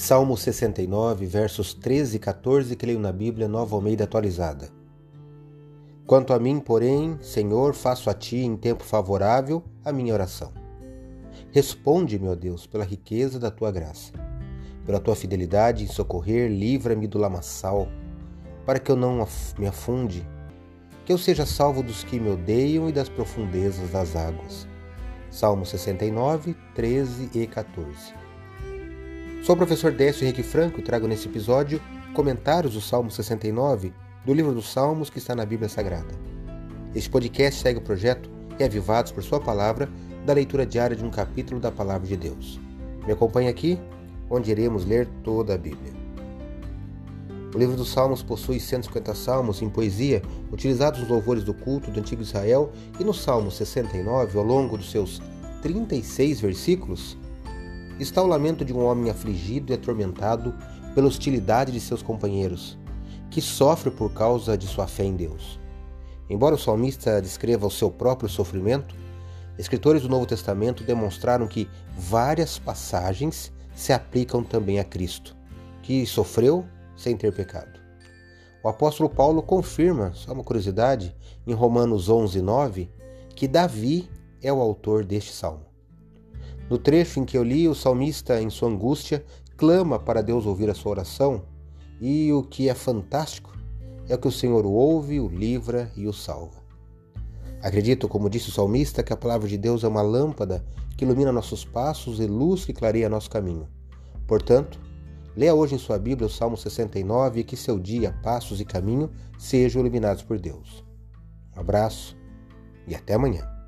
Salmo 69, versos 13 e 14 que leio na Bíblia Nova Almeida atualizada. Quanto a mim, porém, Senhor, faço a ti em tempo favorável a minha oração. Responde-me, ó Deus, pela riqueza da tua graça. Pela tua fidelidade em socorrer, livra-me do lamaçal, para que eu não me afunde, que eu seja salvo dos que me odeiam e das profundezas das águas. Salmo 69, 13 e 14. Sou o professor Décio Henrique Franco e trago nesse episódio comentários do Salmo 69 do livro dos Salmos que está na Bíblia Sagrada. Este podcast segue o projeto Reavivados por Sua Palavra da leitura diária de um capítulo da Palavra de Deus. Me acompanhe aqui, onde iremos ler toda a Bíblia. O livro dos Salmos possui 150 salmos em poesia, utilizados nos louvores do culto do antigo Israel, e no Salmo 69, ao longo dos seus 36 versículos, está o lamento de um homem afligido e atormentado pela hostilidade de seus companheiros, que sofre por causa de sua fé em Deus. Embora o salmista descreva o seu próprio sofrimento, escritores do Novo Testamento demonstraram que várias passagens se aplicam também a Cristo, que sofreu sem ter pecado. O apóstolo Paulo confirma, só uma curiosidade, em Romanos 11, 9, que Davi é o autor deste salmo. No trecho em que eu li, o salmista, em sua angústia, clama para Deus ouvir a sua oração, e o que é fantástico é que o Senhor o ouve, o livra e o salva. Acredito, como disse o salmista, que a palavra de Deus é uma lâmpada que ilumina nossos passos e luz que clareia nosso caminho. Portanto, leia hoje em sua Bíblia o Salmo 69 e que seu dia, passos e caminho sejam iluminados por Deus. Um abraço e até amanhã.